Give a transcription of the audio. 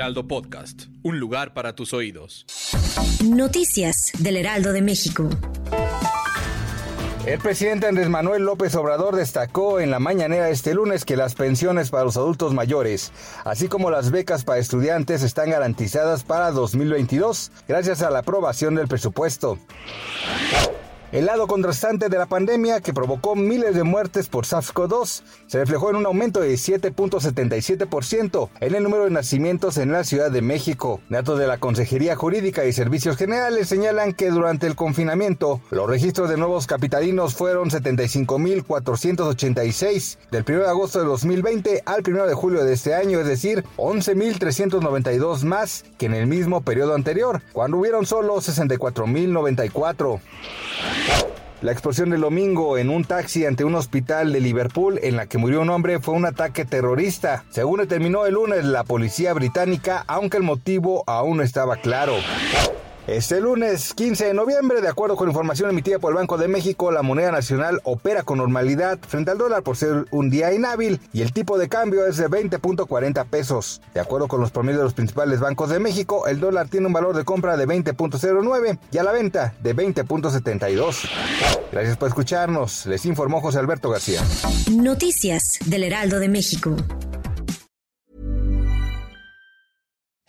Heraldo Podcast, un lugar para tus oídos. Noticias del Heraldo de México. El presidente Andrés Manuel López Obrador destacó en la mañanera este lunes que las pensiones para los adultos mayores, así como las becas para estudiantes, están garantizadas para 2022 gracias a la aprobación del presupuesto. El lado contrastante de la pandemia que provocó miles de muertes por SARS-CoV-2 se reflejó en un aumento de 7.77% en el número de nacimientos en la Ciudad de México. Datos de la Consejería Jurídica y Servicios Generales señalan que durante el confinamiento los registros de nuevos capitalinos fueron 75.486 del 1 de agosto de 2020 al 1 de julio de este año, es decir, 11.392 más que en el mismo periodo anterior, cuando hubieron solo 64.094. La explosión del domingo en un taxi ante un hospital de Liverpool en la que murió un hombre fue un ataque terrorista. Según determinó el lunes la policía británica, aunque el motivo aún no estaba claro. Este lunes 15 de noviembre, de acuerdo con información emitida por el Banco de México, la moneda nacional opera con normalidad frente al dólar por ser un día inhábil y el tipo de cambio es de 20.40 pesos. De acuerdo con los promedios de los principales bancos de México, el dólar tiene un valor de compra de 20.09 y a la venta de 20.72. Gracias por escucharnos, les informó José Alberto García. Noticias del Heraldo de México.